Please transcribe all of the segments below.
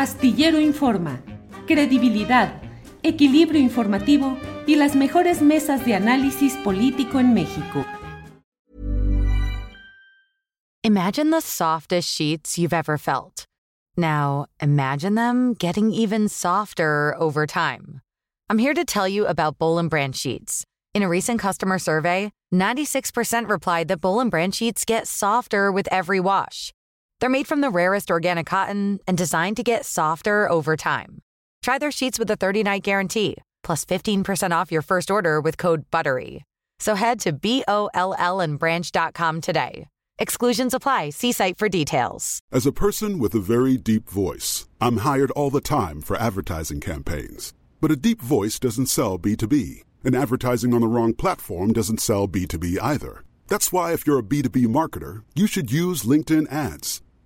Astillero Informa, credibilidad, equilibrio informativo y las mejores mesas de análisis político en México. Imagine the softest sheets you've ever felt. Now, imagine them getting even softer over time. I'm here to tell you about Bowl and sheets. In a recent customer survey, 96% replied that Bowl and sheets get softer with every wash. They're made from the rarest organic cotton and designed to get softer over time. Try their sheets with a 30 night guarantee, plus 15% off your first order with code BUTTERY. So head to B O L L and branch.com today. Exclusions apply. See site for details. As a person with a very deep voice, I'm hired all the time for advertising campaigns. But a deep voice doesn't sell B2B, and advertising on the wrong platform doesn't sell B2B either. That's why, if you're a B2B marketer, you should use LinkedIn ads.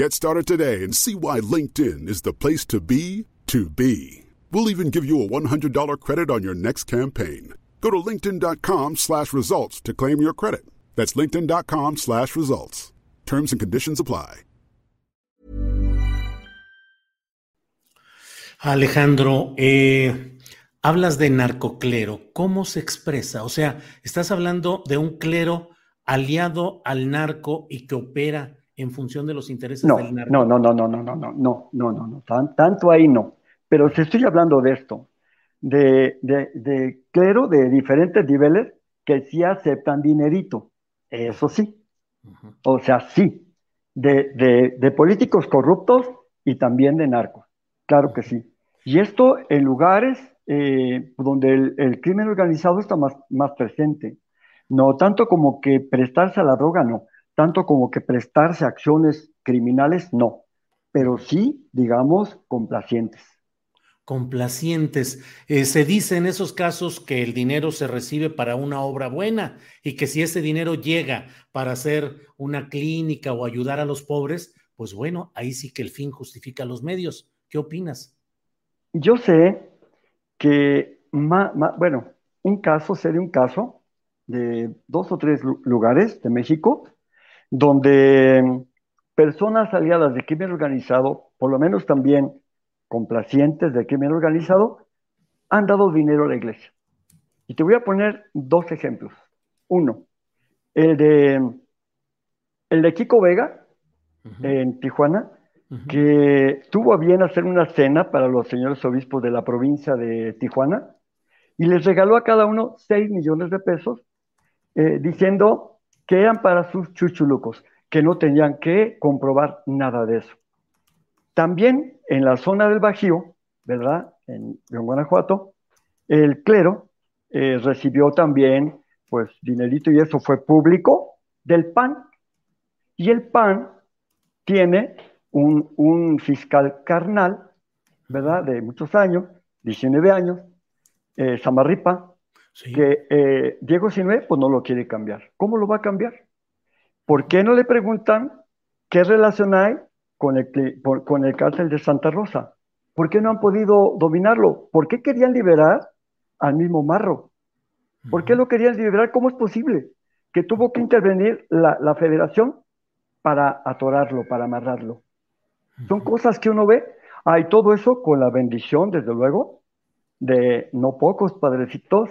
Get started today and see why LinkedIn is the place to be to be. We'll even give you a $100 credit on your next campaign. Go to linkedin.com slash results to claim your credit. That's linkedin.com slash results. Terms and conditions apply. Alejandro, eh, hablas de narcoclero. ¿Cómo se expresa? O sea, estás hablando de un clero aliado al narco y que opera en función de los intereses no, del narco. No, no, no, no, no, no, no, no, no, no, no, tan, tanto ahí no. Pero si estoy hablando de esto, de, de, de clero de diferentes niveles que sí aceptan dinerito, eso sí. O sea, sí. De, de, de políticos corruptos y también de narcos, claro que sí. Y esto en lugares eh, donde el, el, crimen organizado está más, más presente. No tanto como que prestarse a la droga, no tanto como que prestarse a acciones criminales, no, pero sí, digamos, complacientes. Complacientes. Eh, se dice en esos casos que el dinero se recibe para una obra buena y que si ese dinero llega para hacer una clínica o ayudar a los pobres, pues bueno, ahí sí que el fin justifica los medios. ¿Qué opinas? Yo sé que, bueno, un caso, sé de un caso de dos o tres lugares de México donde personas aliadas de crimen organizado, por lo menos también complacientes del crimen organizado, han dado dinero a la iglesia. Y te voy a poner dos ejemplos. Uno, el de, el de Kiko Vega, en Tijuana, que tuvo a bien hacer una cena para los señores obispos de la provincia de Tijuana y les regaló a cada uno 6 millones de pesos, eh, diciendo que eran para sus chuchulucos, que no tenían que comprobar nada de eso. También en la zona del Bajío, ¿verdad? En, Guanajuato, el clero eh, recibió también, pues, dinerito y eso fue público del PAN. Y el PAN tiene un, un fiscal carnal, ¿verdad? De muchos años, 19 años, eh, Samarripa, Sí. que eh, Diego Sinue pues no lo quiere cambiar. ¿Cómo lo va a cambiar? ¿Por qué no le preguntan qué relación hay con el, con el cárcel de Santa Rosa? ¿Por qué no han podido dominarlo? ¿Por qué querían liberar al mismo Marro? ¿Por qué lo querían liberar? ¿Cómo es posible? Que tuvo que intervenir la, la federación para atorarlo, para amarrarlo. Son cosas que uno ve. Hay todo eso con la bendición, desde luego, de no pocos padrecitos